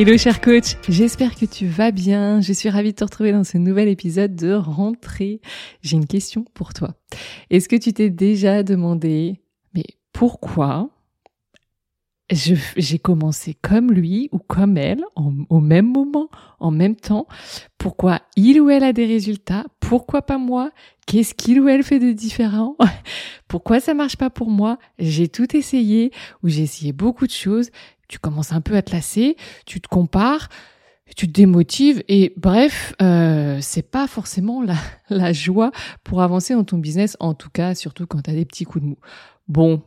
Hello cher coach, j'espère que tu vas bien. Je suis ravie de te retrouver dans ce nouvel épisode de rentrée. J'ai une question pour toi. Est-ce que tu t'es déjà demandé, mais pourquoi j'ai commencé comme lui ou comme elle au même moment, en même temps? Pourquoi il ou elle a des résultats? Pourquoi pas moi? Qu'est-ce qu'il ou elle fait de différent? Pourquoi ça marche pas pour moi? J'ai tout essayé ou j'ai essayé beaucoup de choses tu commences un peu à te lasser, tu te compares, tu te démotives et bref, euh, c'est pas forcément la, la joie pour avancer dans ton business, en tout cas, surtout quand tu as des petits coups de mou. Bon,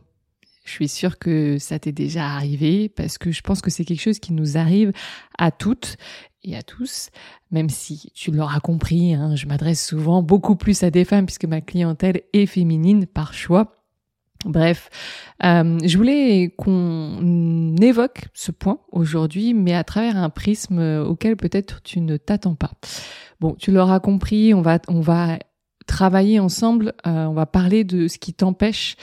je suis sûre que ça t'est déjà arrivé parce que je pense que c'est quelque chose qui nous arrive à toutes et à tous, même si tu l'auras compris, hein, je m'adresse souvent beaucoup plus à des femmes puisque ma clientèle est féminine par choix. Bref, euh, je voulais qu'on évoque ce point aujourd'hui, mais à travers un prisme auquel peut-être tu ne t'attends pas. Bon, tu l'auras compris, on va, on va travailler ensemble, euh, on va parler de ce qui t'empêche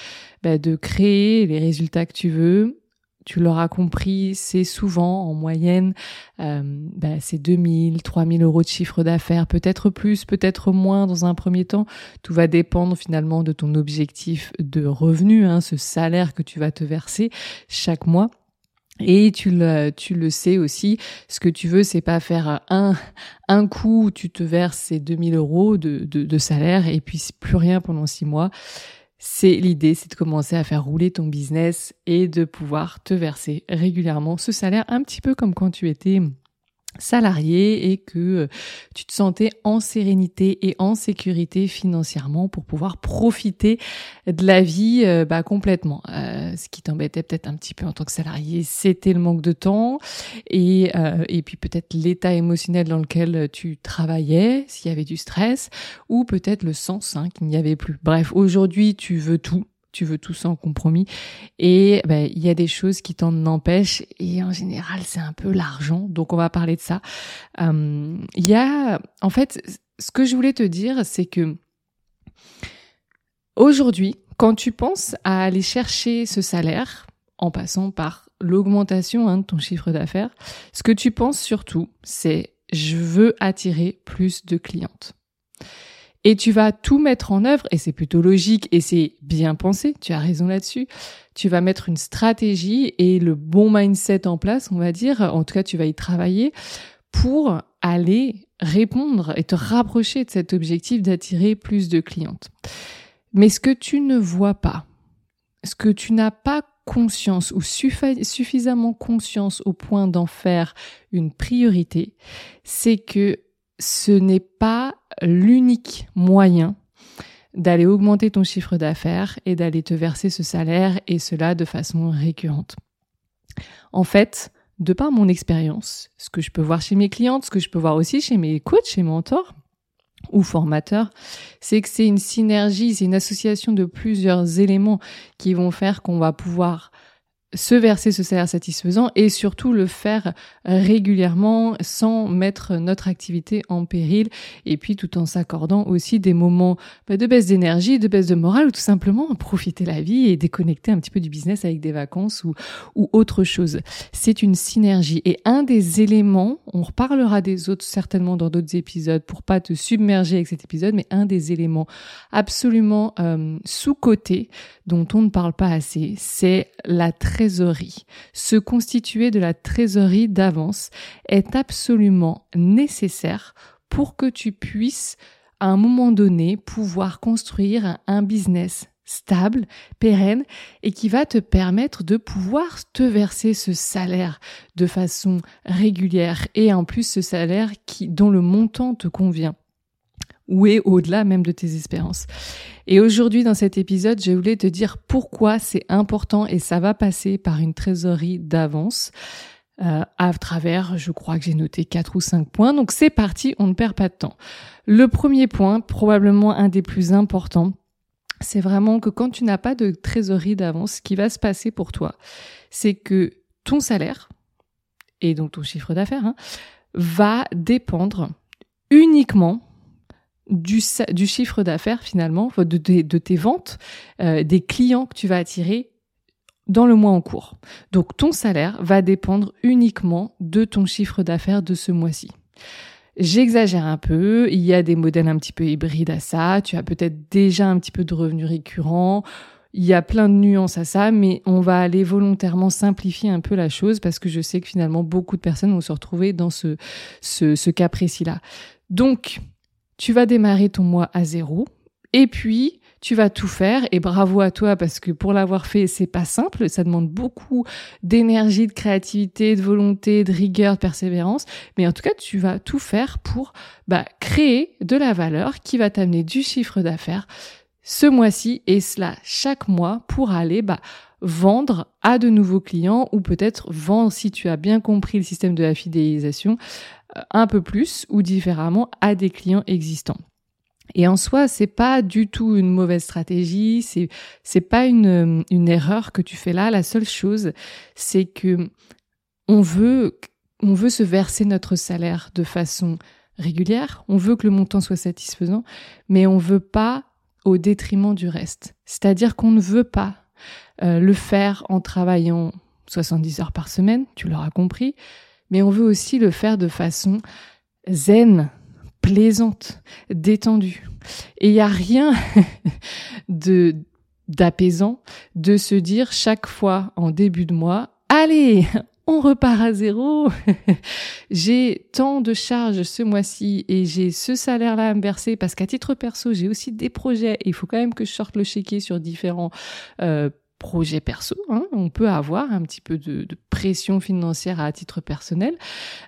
bah, de créer les résultats que tu veux, tu l'auras compris, c'est souvent en moyenne, euh, bah, c'est 2000, 3000 euros de chiffre d'affaires, peut-être plus, peut-être moins dans un premier temps. Tout va dépendre finalement de ton objectif de revenu, hein, ce salaire que tu vas te verser chaque mois. Et tu le, tu le sais aussi, ce que tu veux, c'est pas faire un, un coup où tu te verses ces 2000 euros de, de, de salaire et puis plus rien pendant six mois c'est l'idée, c'est de commencer à faire rouler ton business et de pouvoir te verser régulièrement ce salaire un petit peu comme quand tu étais salarié et que euh, tu te sentais en sérénité et en sécurité financièrement pour pouvoir profiter de la vie euh, bah, complètement. Euh, ce qui t'embêtait peut-être un petit peu en tant que salarié, c'était le manque de temps et, et puis peut-être l'état émotionnel dans lequel tu travaillais, s'il y avait du stress, ou peut-être le sens hein, qu'il n'y avait plus. Bref, aujourd'hui tu veux tout, tu veux tout sans compromis. Et ben, il y a des choses qui t'en empêchent. Et en général, c'est un peu l'argent. Donc, on va parler de ça. Euh, il y a, en fait, ce que je voulais te dire, c'est que aujourd'hui, quand tu penses à aller chercher ce salaire, en passant par l'augmentation hein, de ton chiffre d'affaires, ce que tu penses surtout, c'est je veux attirer plus de clientes. Et tu vas tout mettre en œuvre, et c'est plutôt logique, et c'est bien pensé, tu as raison là-dessus. Tu vas mettre une stratégie et le bon mindset en place, on va dire, en tout cas tu vas y travailler pour aller répondre et te rapprocher de cet objectif d'attirer plus de clientes. Mais ce que tu ne vois pas, ce que tu n'as pas conscience ou suffisamment conscience au point d'en faire une priorité, c'est que ce n'est pas l'unique moyen d'aller augmenter ton chiffre d'affaires et d'aller te verser ce salaire et cela de façon récurrente. En fait, de par mon expérience, ce que je peux voir chez mes clientes, ce que je peux voir aussi chez mes coachs, chez mes mentors ou formateurs, c'est que c'est une synergie, c'est une association de plusieurs éléments qui vont faire qu'on va pouvoir se verser ce salaire satisfaisant et surtout le faire régulièrement sans mettre notre activité en péril et puis tout en s'accordant aussi des moments bah, de baisse d'énergie, de baisse de morale ou tout simplement profiter la vie et déconnecter un petit peu du business avec des vacances ou, ou autre chose. C'est une synergie et un des éléments, on reparlera des autres certainement dans d'autres épisodes pour pas te submerger avec cet épisode, mais un des éléments absolument euh, sous-cotés dont on ne parle pas assez, c'est la trésorerie. Se constituer de la trésorerie d'avance est absolument nécessaire pour que tu puisses, à un moment donné, pouvoir construire un business stable, pérenne et qui va te permettre de pouvoir te verser ce salaire de façon régulière et en plus ce salaire qui dont le montant te convient ou est au-delà même de tes espérances. Et aujourd'hui, dans cet épisode, je voulais te dire pourquoi c'est important et ça va passer par une trésorerie d'avance. euh, à travers, je crois que j'ai noté quatre ou cinq points. Donc c'est parti, on ne perd pas de temps. Le premier point, probablement un des plus importants, c'est vraiment que quand tu n'as pas de trésorerie d'avance, ce qui va se passer pour toi, c'est que ton salaire, et donc ton chiffre d'affaires, hein, va dépendre uniquement du, chiffre d'affaires finalement, de, tes ventes, euh, des clients que tu vas attirer dans le mois en cours. Donc ton salaire va dépendre uniquement de ton chiffre d'affaires de ce mois-ci. J'exagère un peu, il y a des modèles un petit peu hybrides à ça, tu as peut-être déjà un petit peu de revenus récurrents, il y a plein de nuances à ça, mais on va aller volontairement simplifier un peu la chose parce que je sais que finalement beaucoup de personnes vont se retrouver dans ce, ce, ce cas précis-là. Donc, tu vas démarrer ton mois à zéro et puis tu vas tout faire et bravo à toi parce que pour l'avoir fait, c'est pas simple, ça demande beaucoup d'énergie, de créativité, de volonté, de rigueur, de persévérance, mais en tout cas, tu vas tout faire pour bah, créer de la valeur qui va t'amener du chiffre d'affaires ce mois-ci et cela chaque mois pour aller bah, vendre à de nouveaux clients ou peut-être vendre si tu as bien compris le système de la fidélisation euh, un peu plus ou différemment à des clients existants. Et en soi, c'est pas du tout une mauvaise stratégie, c'est c'est pas une une erreur que tu fais là. La seule chose, c'est que on veut on veut se verser notre salaire de façon régulière, on veut que le montant soit satisfaisant, mais on veut pas au détriment du reste. C'est-à-dire qu'on ne veut pas euh, le faire en travaillant 70 heures par semaine, tu l'auras compris, mais on veut aussi le faire de façon zen, plaisante, détendue. Et il n'y a rien de d'apaisant de se dire chaque fois en début de mois, allez, on repart à zéro. j'ai tant de charges ce mois-ci et j'ai ce salaire-là à me verser parce qu'à titre perso, j'ai aussi des projets et il faut quand même que je sorte le chéquier sur différents euh, projet perso. Hein, on peut avoir un petit peu de, pression financière à titre personnel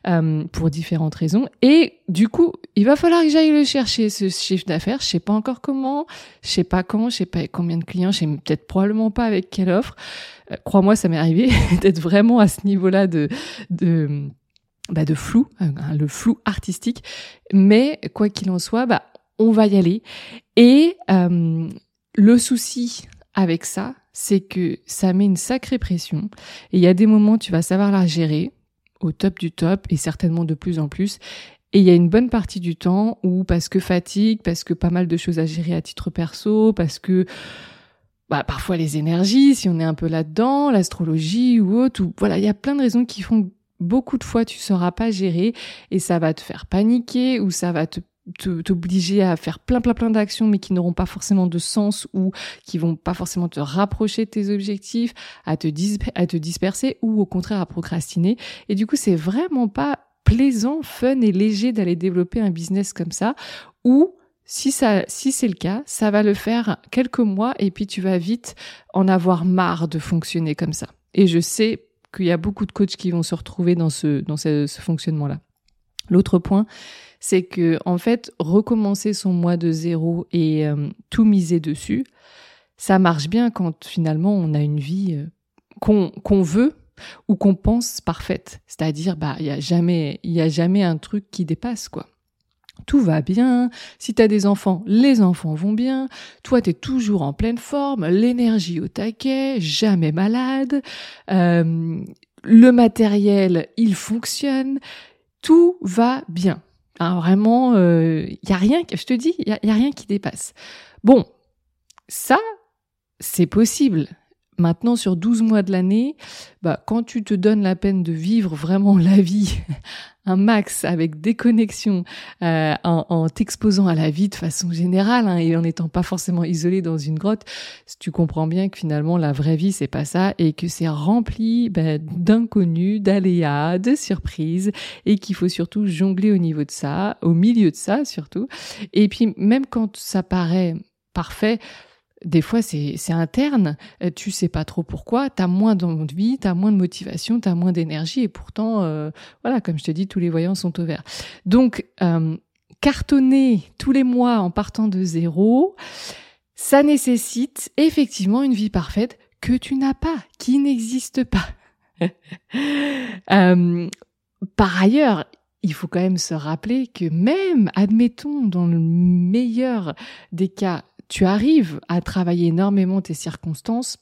euh, pour différentes raisons. Et du coup, il va falloir que j'aille le chercher, ce chiffre d'affaires. Je sais pas encore comment, je sais pas quand, je sais pas combien de clients, je sais peut-être probablement pas avec quelle offre. Euh, crois-moi, ça m'est arrivé d'être vraiment à ce niveau-là de... de bah de flou, hein, le flou artistique, mais quoi qu'il en soit, bah on va y aller. Et euh, le souci avec ça, c'est que ça met une sacrée pression. Et il y a des moments, tu vas savoir la gérer au top du top et certainement de plus en plus. Et il y a une bonne partie du temps où parce que fatigue, parce que pas mal de choses à gérer à titre perso, parce que bah, parfois les énergies, si on est un peu là-dedans, l'astrologie ou autre, ou voilà, il y a plein de raisons qui font beaucoup de fois tu sauras pas gérer et ça va te faire paniquer ou ça va te t'obliger à faire plein plein plein d'actions mais qui n'auront pas forcément de sens ou qui vont pas forcément te rapprocher de tes objectifs, à te, à te disperser ou au contraire à procrastiner. Et du coup, c'est vraiment pas plaisant, fun et léger d'aller développer un business comme ça ou si ça, si c'est le cas, ça va le faire quelques mois et puis tu vas vite en avoir marre de fonctionner comme ça. Et je sais qu'il y a beaucoup de coachs qui vont se retrouver dans ce, dans ce fonctionnement-là. L'autre point, c'est que en fait recommencer son mois de zéro et euh, tout miser dessus, ça marche bien quand finalement on a une vie euh, qu'on veut ou qu'on pense parfaite. C'est-à-dire bah il y a jamais il y a jamais un truc qui dépasse quoi. Tout va bien, si tu as des enfants, les enfants vont bien, toi tu es toujours en pleine forme, l'énergie au taquet, jamais malade, euh, le matériel, il fonctionne, tout va bien. Hein, vraiment, il euh, y a rien, je te dis, il y, a, rien qui dépasse. Bon, ça, c'est possible. Maintenant, sur 12 mois de l'année, bah, quand tu te donnes la peine de vivre vraiment la vie un max avec des connexions, euh, en, en t'exposant à la vie de façon générale hein, et en n'étant pas forcément isolé dans une grotte, tu comprends bien que finalement la vraie vie c'est pas ça et que c'est rempli bah, d'inconnus, d'aléas, de surprises et qu'il faut surtout jongler au niveau de ça, au milieu de ça surtout. Et puis même quand ça paraît parfait, des fois c'est interne, euh, tu sais pas trop pourquoi, tu as moins d'envie, tu as moins de motivation, tu as moins d'énergie et pourtant euh, voilà, comme je te dis tous les voyants sont au vert. Donc euh, cartonner tous les mois en partant de zéro, ça nécessite effectivement une vie parfaite que tu n'as pas, qui n'existe pas. Par ailleurs, il faut quand même se rappeler que même, admettons, dans le meilleur des cas, tu arrives à travailler énormément tes circonstances,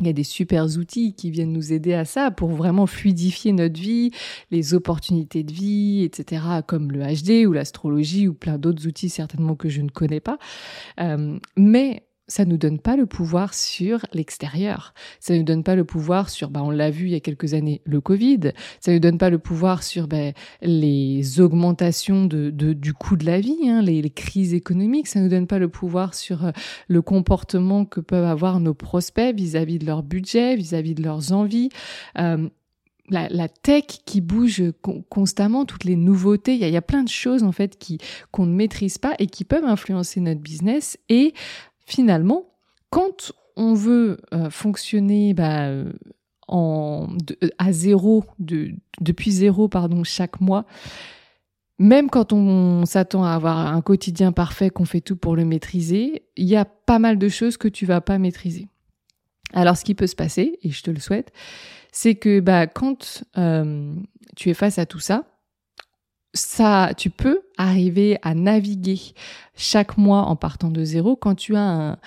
il y a des super outils qui viennent nous aider à ça pour vraiment fluidifier notre vie, les opportunités de vie, etc., comme le HD ou l'astrologie ou plein d'autres outils certainement que je ne connais pas. Euh, mais ça nous donne pas le pouvoir sur l'extérieur. Ça nous donne pas le pouvoir sur, bah, on l'a vu il y a quelques années, le Covid. Ça nous donne pas le pouvoir sur bah, les augmentations du coût de la vie, hein, les, crises économiques. Ça nous donne pas le pouvoir sur euh, le comportement que peuvent avoir nos prospects vis-à-vis de leur budget, vis-à-vis de leurs envies. Euh, la, la, tech qui bouge constamment, toutes les nouveautés, il y a, il y a plein de choses en fait qui qu'on ne maîtrise pas et qui peuvent influencer notre business et finalement, quand on veut euh, fonctionner bah, euh, euh, à zéro, de, depuis zéro pardon, chaque mois, même quand on s'attend à avoir un quotidien parfait, qu'on fait tout pour le maîtriser, il y a pas mal de choses que tu vas pas maîtriser. Alors, ce qui peut se passer, et je te le souhaite, c'est que bah, quand tu es face à tout ça, ça, tu peux arriver à naviguer chaque mois en partant de zéro quand tu as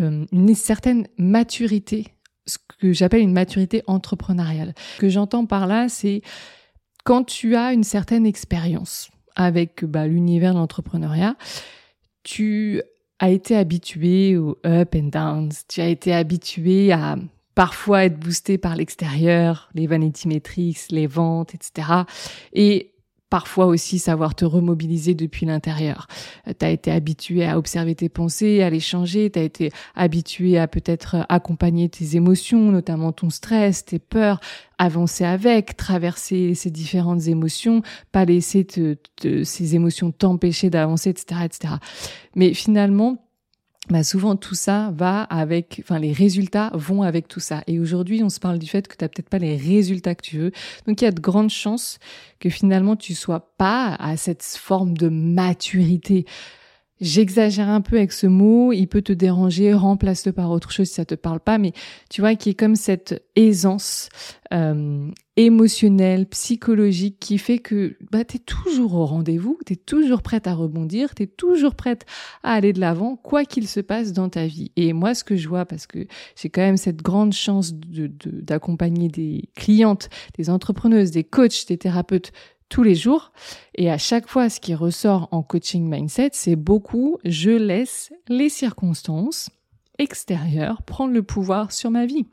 euh, une certaine maturité, ce que j'appelle une maturité entrepreneuriale. Ce que j'entends par là, c'est quand tu as une certaine expérience avec bah, l'univers de l'entrepreneuriat, tu as été habitué aux up and downs, tu as été habitué à parfois être boosté par l'extérieur, les vanity metrics, les ventes, etc. Et parfois aussi savoir te remobiliser depuis l'intérieur. Euh, tu as été habitué à observer tes pensées, à les changer, tu as été habitué à peut-être accompagner tes émotions, notamment ton stress, tes peurs, avancer avec, traverser ces différentes émotions, pas laisser ces émotions t'empêcher d'avancer, etc., etc. Mais finalement, bah souvent tout ça va avec, enfin les résultats vont avec tout ça. Et aujourd'hui, on se parle du fait que tu n'as peut-être pas les résultats que tu veux. Donc il y a de grandes chances que finalement tu sois pas à cette forme de maturité. J'exagère un peu avec ce mot, il peut te déranger, remplace-le par autre chose si ça te parle pas, mais tu vois qu'il y a comme cette aisance euh, émotionnelle, psychologique qui fait que bah, tu es toujours au rendez-vous, tu es toujours prête à rebondir, tu es toujours prête à aller de l'avant, quoi qu'il se passe dans ta vie. Et moi, ce que je vois, parce que j'ai quand même cette grande chance d'accompagner de, des clientes, des entrepreneuses, des coachs, des thérapeutes tous les jours. Et à chaque fois, ce qui ressort en coaching mindset, c'est beaucoup, je laisse les circonstances extérieures prendre le pouvoir sur ma vie,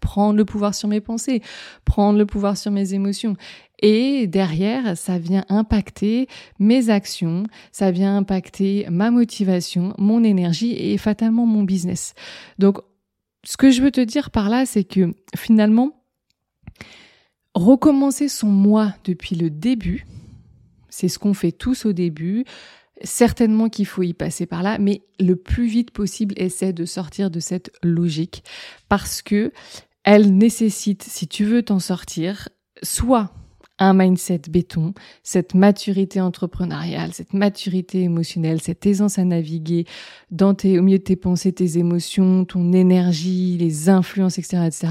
prendre le pouvoir sur mes pensées, prendre le pouvoir sur mes émotions. Et derrière, ça vient impacter mes actions, ça vient impacter ma motivation, mon énergie et fatalement mon business. Donc, ce que je veux te dire par là, c'est que finalement, recommencer son moi depuis le début, c'est ce qu'on fait tous au début. Certainement qu'il faut y passer par là, mais le plus vite possible, essaie de sortir de cette logique parce que elle nécessite, si tu veux t'en sortir, soit un mindset béton, cette maturité entrepreneuriale, cette maturité émotionnelle, cette aisance à naviguer dans tes, au milieu de tes pensées, tes émotions, ton énergie, les influences, etc., etc.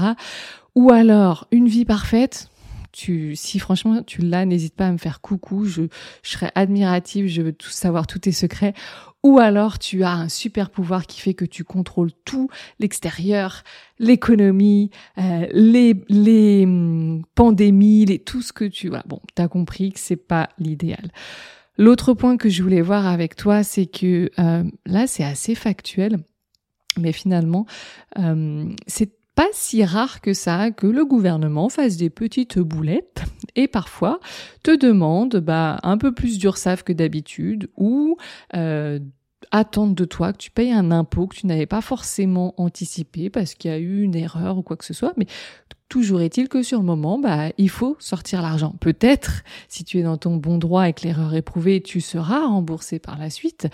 Ou alors une vie parfaite, tu, si franchement tu l'as, n'hésite pas à me faire coucou. Je, je serais admirative. Je veux tout savoir tous tes secrets. Ou alors tu as un super pouvoir qui fait que tu contrôles tout, l'extérieur, l'économie, euh, les, les hum, pandémies, les, tout ce que tu vois. Bon, t'as compris que c'est pas l'idéal. L'autre point que je voulais voir avec toi, c'est que euh, là, c'est assez factuel, mais finalement, euh, c'est pas si rare que ça que le gouvernement fasse des petites boulettes et parfois te demande bah, un peu plus d'ursaf que d'habitude ou euh, attendre de toi que tu payes un impôt que tu n'avais pas forcément anticipé parce qu'il y a eu une erreur ou quoi que ce soit, mais Toujours est-il que sur le moment, bah, il faut sortir l'argent. Peut-être, si tu es dans ton bon droit et que l'erreur est prouvée, tu seras remboursé par la suite.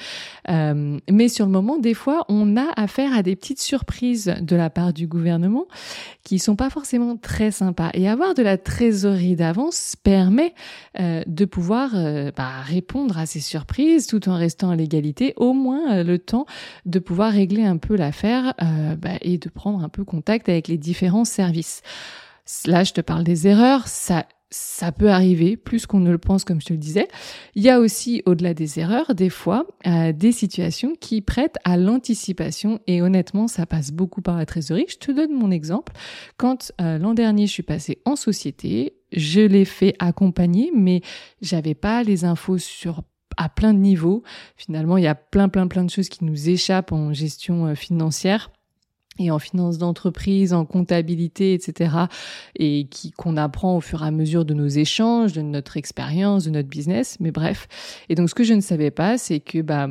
Euh, mais sur le moment, des fois, on a affaire à des petites surprises de la part du gouvernement qui sont pas forcément très sympas. Et avoir de la trésorerie d'avance permet euh, de pouvoir euh, bah, répondre à ces surprises tout en restant à l'égalité, au moins le temps de pouvoir régler un peu l'affaire bah, et de prendre un peu contact avec les différents services. Là, je te parle des erreurs. Ça, ça peut arriver plus qu'on ne le pense, comme je te le disais. Il y a aussi, au-delà des erreurs, des fois, euh, des situations qui prêtent à l'anticipation. Et honnêtement, ça passe beaucoup par la trésorerie. Je te donne mon exemple. Quand euh, l'an dernier, je suis passée en société, je l'ai fait accompagner, mais j'avais pas les infos sur à plein de niveaux. Finalement, il y a plein, plein, plein de choses qui nous échappent en gestion euh, financière et en finance d'entreprise, en comptabilité, etc., et qui qu'on apprend au fur et à mesure de nos échanges, de notre expérience, de notre business. Mais bref. Et donc, ce que je ne savais pas, c'est que bah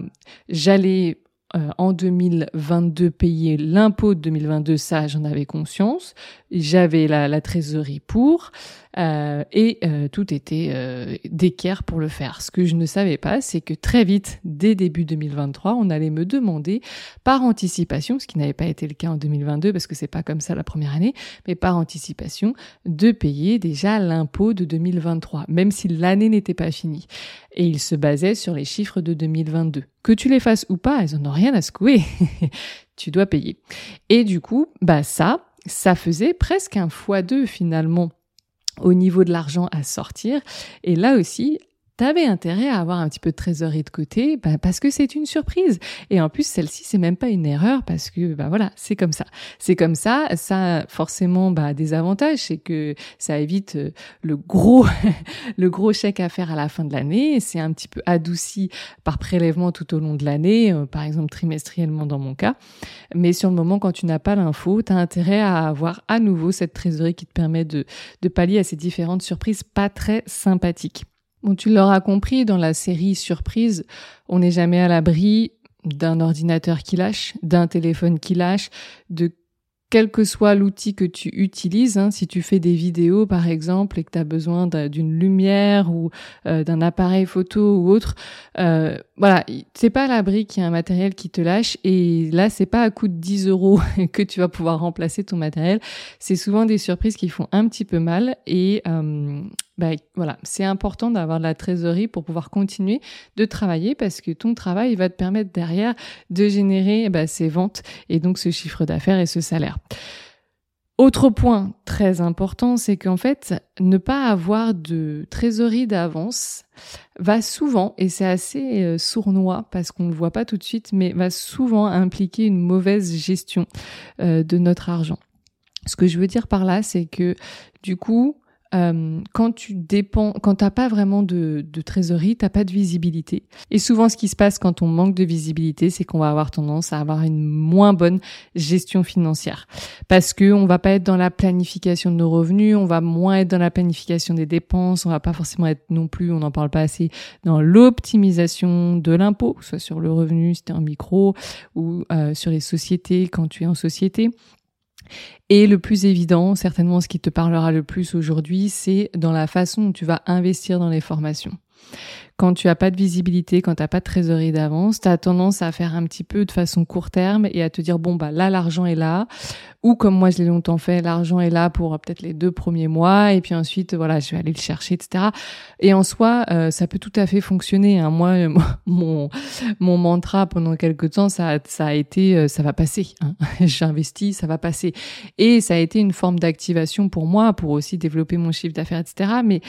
j'allais euh, en 2022 payer l'impôt de 2022, ça j'en avais conscience. J'avais la, la, trésorerie pour euh, et euh, tout était euh, d'équerre pour le faire. Ce que je ne savais pas, c'est que très vite, dès début 2023, on allait me demander par anticipation, ce qui n'avait pas été le cas en 2022 parce que c'est pas comme ça la première année, mais par anticipation, de payer déjà l'impôt de 2023, même si l'année n'était pas finie. Et il se basait sur les chiffres de 2022. Que tu les fasses ou pas, elles en ont rien à secouer. tu dois payer. Et du coup, bah ça, ça faisait presque un fois deux finalement au niveau de l'argent à sortir. Et là aussi, t'avais intérêt à avoir un petit peu de trésorerie de côté, bah, parce que c'est une surprise. Et en plus, celle-ci, c'est même pas une erreur parce que, bah voilà, c'est comme ça. C'est comme ça. Ça, forcément, bah, des avantages, c'est que ça évite euh, le gros, le gros chèque à faire à la fin de l'année. C'est un petit peu adouci par prélèvement tout au long de l'année, euh, par exemple trimestriellement dans mon cas. Mais sur le moment, quand tu n'as pas l'info, tu as intérêt à avoir à nouveau cette trésorerie qui te permet de, de pallier à ces différentes surprises pas très sympathiques. Bon, tu l'auras compris, dans la série Surprise, on n'est jamais à l'abri d'un ordinateur qui lâche, d'un téléphone qui lâche, de quel que soit l'outil que tu utilises, hein, si tu fais des vidéos par exemple et que tu as besoin d'une lumière ou euh, d'un appareil photo ou autre, euh, voilà, c'est pas à l'abri qu'il y a un matériel qui te lâche et là c'est pas à coût de 10 euros que tu vas pouvoir remplacer ton matériel, c'est souvent des surprises qui font un petit peu mal et euh, bah, voilà, c'est important d'avoir de la trésorerie pour pouvoir continuer de travailler parce que ton travail va te permettre derrière de générer bah, ces ventes et donc ce chiffre d'affaires et ce salaire. Autre point très important, c'est qu'en fait, ne pas avoir de trésorerie d'avance va souvent, et c'est assez euh, sournois parce qu'on ne le voit pas tout de suite, mais va souvent impliquer une mauvaise gestion euh, de notre argent. Ce que je veux dire par là, c'est que du coup, euh, quand tu dépends, quand t'as pas vraiment de, de trésorerie, t'as pas de visibilité. Et souvent, ce qui se passe quand on manque de visibilité, c'est qu'on va avoir tendance à avoir une moins bonne gestion financière, parce que on va pas être dans la planification de nos revenus, on va moins être dans la planification des dépenses, on va pas forcément être non plus, on n'en parle pas assez, dans l'optimisation de l'impôt, soit sur le revenu si t'es en micro ou euh, sur les sociétés quand tu es en société. Et le plus évident, certainement ce qui te parlera le plus aujourd'hui, c'est dans la façon dont tu vas investir dans les formations quand tu as pas de visibilité, quand tu pas de trésorerie d'avance, tu as tendance à faire un petit peu de façon court terme et à te dire bon bah là l'argent est là ou comme moi je l'ai longtemps fait, l'argent est là pour euh, peut-être les deux premiers mois et puis ensuite voilà je vais aller le chercher etc. Et en soi euh, ça peut tout à fait fonctionner. Hein. Moi mon mantra pendant quelques temps ça a été euh, ça va passer. Hein. J'investis ça va passer et ça a été une forme d'activation pour moi pour aussi développer mon chiffre d'affaires etc. Mais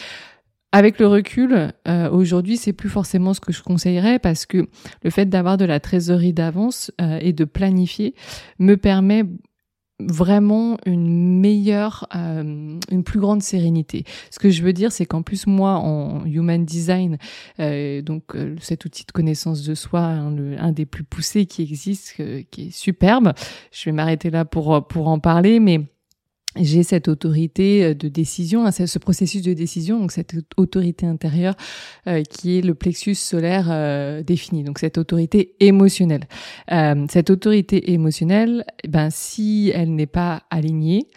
avec le recul, euh, aujourd'hui, c'est plus forcément ce que je conseillerais parce que le fait d'avoir de la trésorerie d'avance euh, et de planifier me permet vraiment une meilleure, euh, une plus grande sérénité. Ce que je veux dire, c'est qu'en plus moi, en human design, donc cet outil de connaissance de soi, un des plus poussés qui existe, qui est superbe. Je vais m'arrêter là pour pour en parler, mais j'ai cette autorité euh, de décision, hein, ce processus de décision, donc cette autorité intérieure euh, qui est le plexus solaire euh, défini, donc cette autorité émotionnelle. cette autorité émotionnelle, ben si elle n'est pas alignée,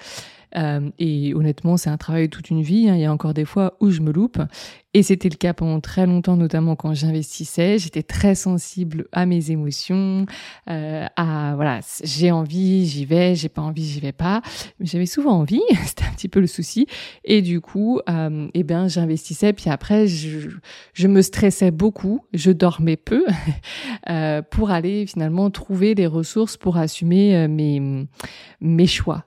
euh, et honnêtement, c'est un travail toute une vie. Hein. Il y a encore des fois où je me loupe. Et c'était le cas pendant très longtemps, notamment quand j'investissais. J'étais très sensible à mes émotions, euh, à voilà, j'ai envie, j'y vais, j'ai pas envie, j'y vais pas. Mais j'avais souvent envie, c'était un petit peu le souci. Et du coup, euh, eh bien, j'investissais. Puis après, je, me stressais beaucoup, je dormais peu euh, pour aller finalement trouver les ressources pour assumer mes choix.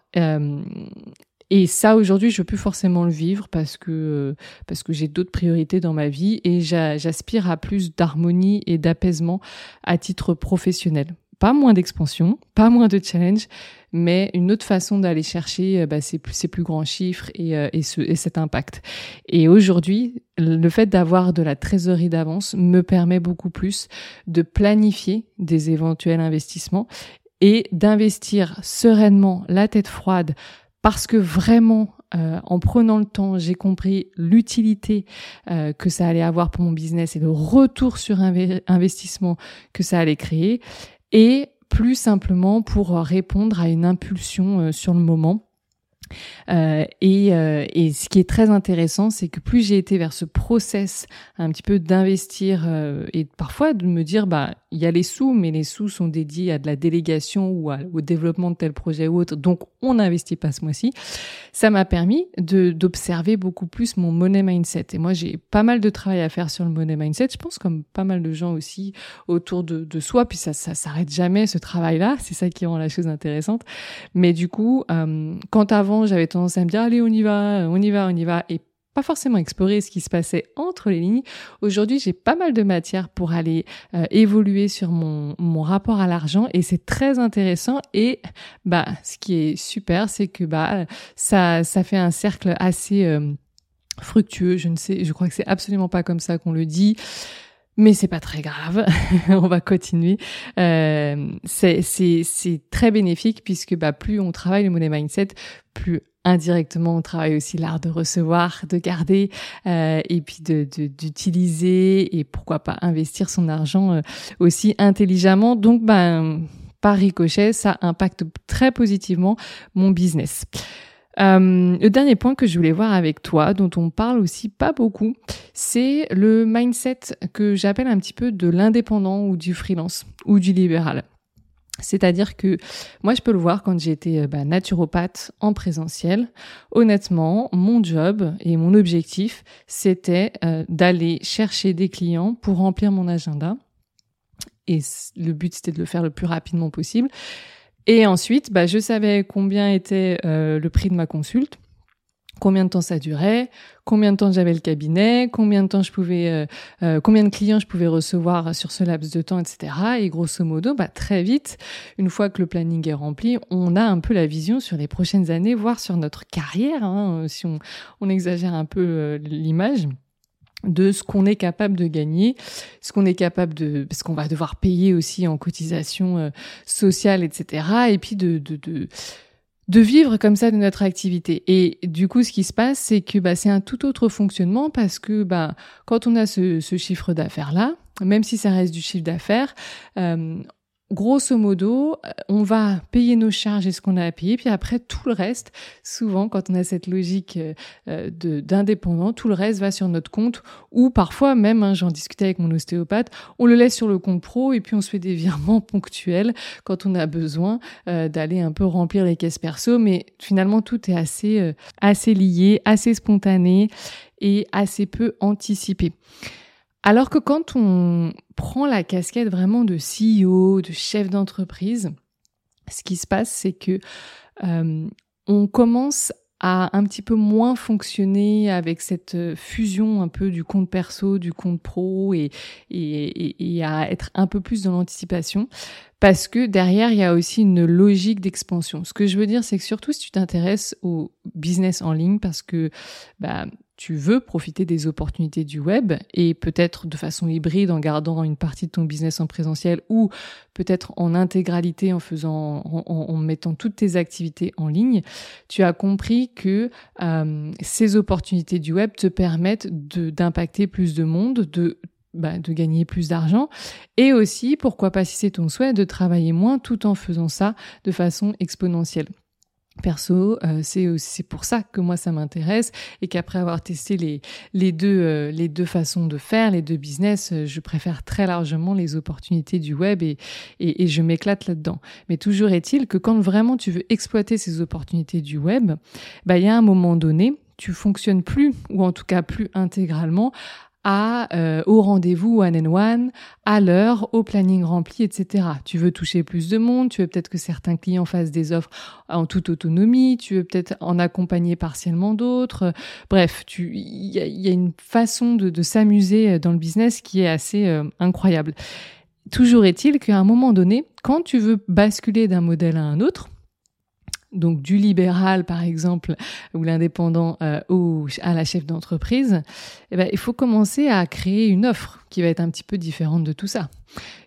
Et ça, aujourd'hui, je peux forcément le vivre parce que euh, parce que j'ai d'autres priorités dans ma vie et j'aspire à plus d'harmonie et d'apaisement à titre professionnel. Pas moins d'expansion, pas moins de challenge, mais une autre façon d'aller chercher euh, bah, ces, plus, ces plus grands chiffres et, euh, et, ce, et cet impact. Et aujourd'hui, le fait d'avoir de la trésorerie d'avance me permet beaucoup plus de planifier des éventuels investissements et d'investir sereinement la tête froide parce que vraiment, euh, en prenant le temps, j'ai compris l'utilité euh, que ça allait avoir pour mon business et le retour sur investissement que ça allait créer, et plus simplement pour répondre à une impulsion euh, sur le moment euh, et, euh, et, ce qui est très intéressant, c'est que plus j'ai été vers ce process un petit peu d'investir euh, et parfois de me dire, bah, il y a les sous, mais les sous sont dédiés à de la délégation ou au développement de tel projet ou autre, donc on n'investit pas ce mois-ci. Ça m'a permis d'observer beaucoup plus mon money mindset. Et moi, j'ai pas mal de travail à faire sur le money mindset. Je pense comme pas mal de gens aussi autour de, soi. Puis ça, ça s'arrête jamais ce travail-là. C'est ça qui rend la chose intéressante. Mais du coup, quand avant j'avais tendance à me dire, allez, on y va, on y va, on y va, et pas forcément explorer ce qui se passait entre les lignes. Aujourd'hui, j'ai pas mal de matière pour aller euh, évoluer sur mon, rapport à l'argent et c'est très intéressant. Et bah, ce qui est super, c'est que bah ça ça fait un cercle assez euh, fructueux. Je ne sais, je crois que c'est absolument pas comme ça qu'on le dit mais c'est pas très grave. on va continuer. Euh, c'est très bénéfique puisque bah, plus on travaille le money mindset, plus indirectement on travaille aussi l'art de recevoir, de garder euh, et puis de d'utiliser et pourquoi pas investir son argent euh, aussi intelligemment. Donc ben par ricochet, ça impacte très positivement mon business. Euh, le dernier point que je voulais voir avec toi, dont on parle aussi pas beaucoup, c'est le mindset que j'appelle un petit peu de l'indépendant ou du freelance ou du libéral. C'est-à-dire que moi, je peux le voir quand j'étais euh, bah, naturopathe en présentiel. Honnêtement, mon job et mon objectif, c'était euh, d'aller chercher des clients pour remplir mon agenda. Et le but, c'était de le faire le plus rapidement possible. Et ensuite, bah, je savais combien était euh, le prix de ma consulte, combien de temps ça durait, combien de temps j'avais le cabinet, combien de temps je pouvais, euh, euh, combien de clients je pouvais recevoir sur ce laps de temps, etc. Et grosso modo, bah, très vite, une fois que le planning est rempli, on a un peu la vision sur les prochaines années, voire sur notre carrière, hein, si on, on exagère un peu l'image de ce qu'on est capable de gagner, ce qu'on est capable de, parce qu'on va devoir payer aussi en cotisation euh, sociale, etc. Et puis de, de, de, vivre comme ça de notre activité. Et du coup, ce qui se passe, c'est que bah, c'est un tout autre fonctionnement parce que bah, quand on a ce, ce chiffre d'affaires là, même si ça reste du chiffre d'affaires, euh, grosso modo, euh, on va payer nos charges et ce qu'on a à payer, puis après tout le reste, souvent quand on a cette logique euh, euh, d'indépendant, tout le reste va sur notre compte ou parfois même, hein, j'en discutais avec mon ostéopathe, on le laisse sur le compte pro et puis on se fait des virements ponctuels quand on a besoin d'aller un peu remplir les caisses perso, mais finalement tout est assez assez lié, assez spontané et assez peu anticipé. Alors que quand on prend la casquette vraiment de CEO, de chef d'entreprise, ce qui se passe, c'est que euh, on commence à un petit peu moins fonctionner avec cette fusion un peu du compte perso, du compte pro et, et, et à être un peu plus dans l'anticipation parce que derrière, il y a aussi une logique d'expansion. Ce que je veux dire, c'est que surtout si tu t'intéresses au business en ligne, parce que bah, tu veux profiter des opportunités du web et peut-être de façon hybride en gardant une partie de ton business en présentiel ou peut-être en intégralité en faisant en, mettant toutes tes activités en ligne, tu as compris que euh, ces opportunités du web te permettent d'impacter plus de monde, de bah, de gagner plus d'argent et aussi, pourquoi pas si c'est ton souhait, de travailler moins tout en faisant ça de façon exponentielle. Perso, euh, c'est pour ça que moi ça m'intéresse et qu'après avoir testé les, les, deux, euh, les deux façons de faire, les deux business, euh, je préfère très largement les opportunités du web et, et, et je m'éclate là-dedans. Mais toujours est-il que quand vraiment tu veux exploiter ces opportunités du web, bah il y a un moment donné, tu fonctionnes plus ou en tout cas plus intégralement à euh, au rendez-vous one and one, à l'heure, au planning rempli, etc. Tu veux toucher plus de monde, tu veux peut-être que certains clients fassent des offres en toute autonomie, tu veux peut-être en accompagner partiellement d'autres. Bref, il y a, une façon de, s'amuser dans le business qui est assez euh, incroyable. Toujours est-il qu'à un moment donné, quand tu veux basculer d'un modèle à un autre, donc du libéral par exemple ou l'indépendant euh, ou à la chef d'entreprise, eh ben, il faut commencer à créer une offre qui va être un petit peu différente de tout ça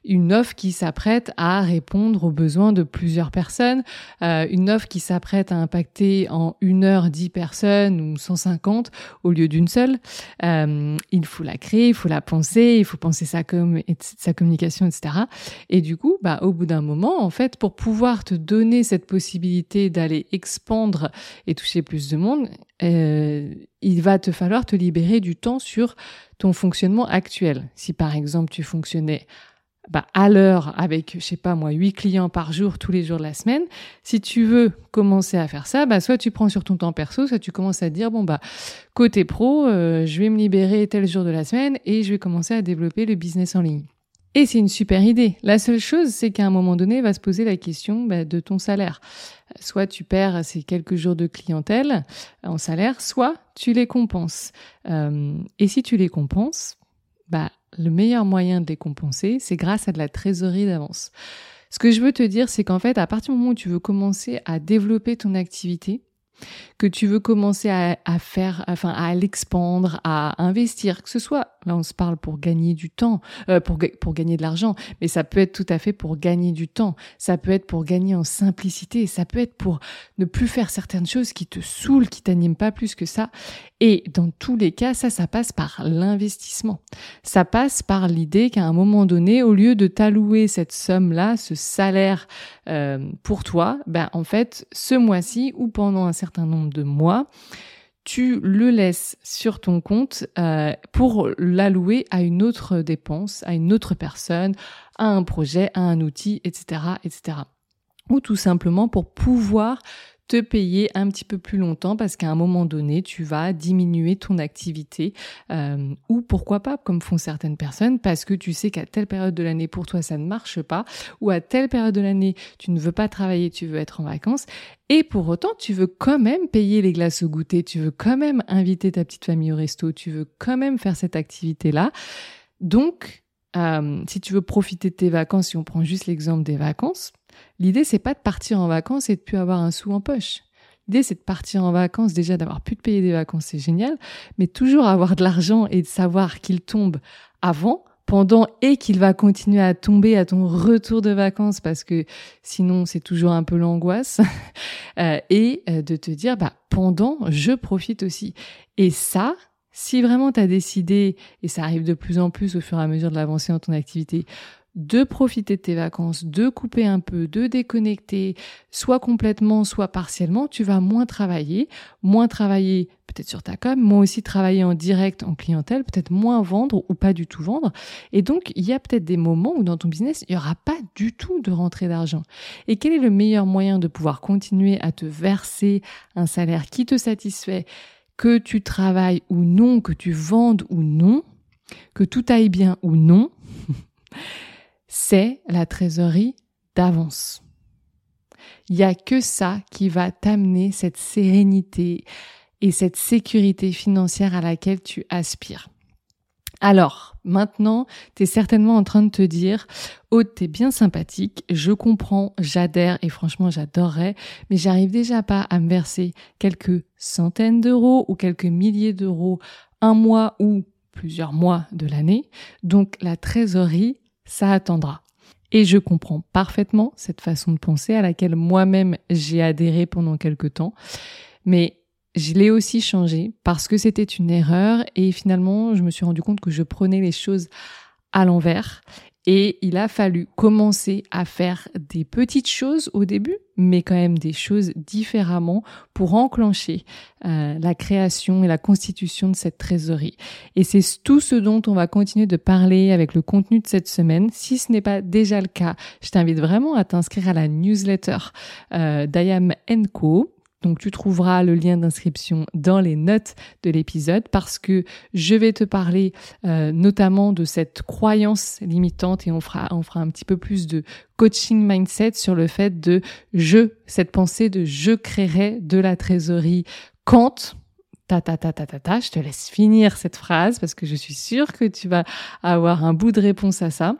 une offre qui s'apprête à répondre aux besoins de plusieurs personnes, euh, une offre qui s'apprête à impacter en une heure dix personnes ou 150 au lieu d'une seule. Euh, il faut la créer, il faut la penser, il faut penser sa communication, etc. Et du coup, bah, au bout d'un moment, en fait, pour pouvoir te donner cette possibilité d'aller expandre et toucher plus de monde, euh, il va te falloir te libérer du temps sur ton fonctionnement actuel. Si par exemple tu fonctionnais bah, à l'heure avec, je sais pas moi, huit clients par jour tous les jours de la semaine. Si tu veux commencer à faire ça, bah, soit tu prends sur ton temps perso, soit tu commences à dire, bon, bah, côté pro, euh, je vais me libérer tel jour de la semaine et je vais commencer à développer le business en ligne. Et c'est une super idée. La seule chose, c'est qu'à un moment donné, va se poser la question bah, de ton salaire. Soit tu perds ces quelques jours de clientèle en salaire, soit tu les compenses. Euh, et si tu les compenses, bah, le meilleur moyen de les compenser, c'est grâce à de la trésorerie d'avance. Ce que je veux te dire, c'est qu'en fait, à partir du moment où tu veux commencer à développer ton activité, que tu veux commencer à, faire, enfin à l'expandre, à investir, que ce soit, là on se parle pour gagner du temps, euh, pour, pour gagner de l'argent, mais ça peut être tout à fait pour gagner du temps, ça peut être pour gagner en simplicité, ça peut être pour ne plus faire certaines choses qui te saoulent, qui t'animent pas plus que ça. Et dans tous les cas, ça, ça passe par l'investissement. Ça passe par l'idée qu'à un moment donné, au lieu de t'allouer cette somme-là, ce salaire euh, pour toi, ben en fait, ce mois-ci ou pendant un certain nombre de mois, tu le laisses sur ton compte euh, pour l'allouer à une autre dépense, à une autre personne, à un projet, à un outil, etc., etc. Ou tout simplement pour pouvoir te payer un petit peu plus longtemps parce qu'à un moment donné, tu vas diminuer ton activité euh, ou pourquoi pas, comme font certaines personnes, parce que tu sais qu'à telle période de l'année pour toi ça ne marche pas ou à telle période de l'année tu ne veux pas travailler, tu veux être en vacances et pour autant tu veux quand même payer les glaces au goûter, tu veux quand même inviter ta petite famille au resto, tu veux quand même faire cette activité là. Donc, euh, si tu veux profiter de tes vacances, si on prend juste l'exemple des vacances, L'idée, c'est pas de partir en vacances et de plus avoir un sou en poche. L'idée, c'est de partir en vacances, déjà d'avoir pu te payer des vacances, c'est génial, mais toujours avoir de l'argent et de savoir qu'il tombe avant, pendant et qu'il va continuer à tomber à ton retour de vacances parce que sinon c'est toujours un peu l'angoisse euh, et euh, de te dire bah pendant je profite aussi et ça si vraiment tu as décidé et ça arrive de plus en plus au fur et à mesure de l'avancée dans ton activité de profiter de tes vacances, de couper un peu, de déconnecter, soit complètement, soit partiellement, tu vas moins travailler, moins travailler peut-être sur ta com, moins aussi travailler en direct en clientèle, peut-être moins vendre ou pas du tout vendre. Et donc, il y a peut-être des moments où dans ton business, il n'y aura pas du tout de rentrée d'argent. Et quel est le meilleur moyen de pouvoir continuer à te verser un salaire qui te satisfait, que tu travailles ou non, que tu vendes ou non, que tout aille bien ou non? c'est la trésorerie d'avance. Il n'y a que ça qui va t'amener cette sérénité et cette sécurité financière à laquelle tu aspires. Alors, maintenant, tu es certainement en train de te dire, oh, t'es bien sympathique, je comprends, j'adhère et franchement, j'adorerais, mais j'arrive déjà pas à me verser quelques centaines d'euros ou quelques milliers d'euros un mois ou plusieurs mois de l'année. Donc, la trésorerie, ça attendra. Et je comprends parfaitement cette façon de penser à laquelle moi-même j'ai adhéré pendant quelque temps. Mais je l'ai aussi changé parce que c'était une erreur et finalement je me suis rendu compte que je prenais les choses à l'envers et il a fallu commencer à faire des petites choses au début, mais quand même des choses différemment pour enclencher euh, la création et la constitution de cette trésorerie. Et c'est tout ce dont on va continuer de parler avec le contenu de cette semaine. Si ce n'est pas déjà le cas, je t'invite vraiment à t'inscrire à la newsletter euh, d'IAM Co Donc tu trouveras le lien d'inscription dans les notes de l'épisode parce que je vais te parler euh, notamment de cette croyance limitante et on fera, on fera un petit peu plus de coaching mindset sur le fait de je, cette pensée de je créerai de la trésorerie quand ta ta ta ta ta ta, je te laisse finir cette phrase parce que je suis sûre que tu vas avoir un bout de réponse à ça.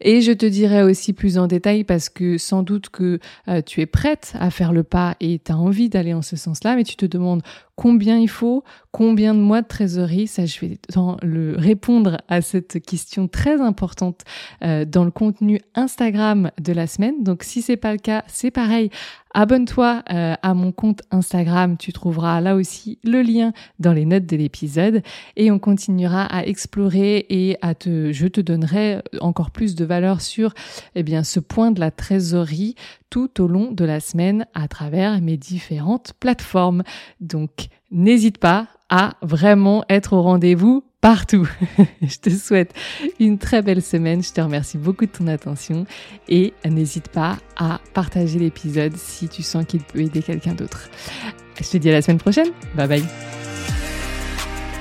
Et je te dirai aussi plus en détail parce que sans doute que euh, tu es prête à faire le pas et tu as envie d'aller en ce sens-là, mais tu te demandes combien il faut, combien de mois de trésorerie. Ça, je vais le répondre à cette question très importante euh, dans le contenu Instagram de la semaine. Donc, si c'est pas le cas, c'est pareil. Abonne-toi euh, à mon compte Instagram, tu trouveras là aussi le lien dans les notes de l'épisode et on continuera à explorer et à te je te donnerai encore plus de valeur sur eh bien ce point de la trésorerie tout au long de la semaine à travers mes différentes plateformes. Donc n'hésite pas à vraiment être au rendez-vous partout. je te souhaite une très belle semaine. Je te remercie beaucoup de ton attention et n'hésite pas à partager l'épisode si tu sens qu'il peut aider quelqu'un d'autre. Je te dis à la semaine prochaine. Bye bye.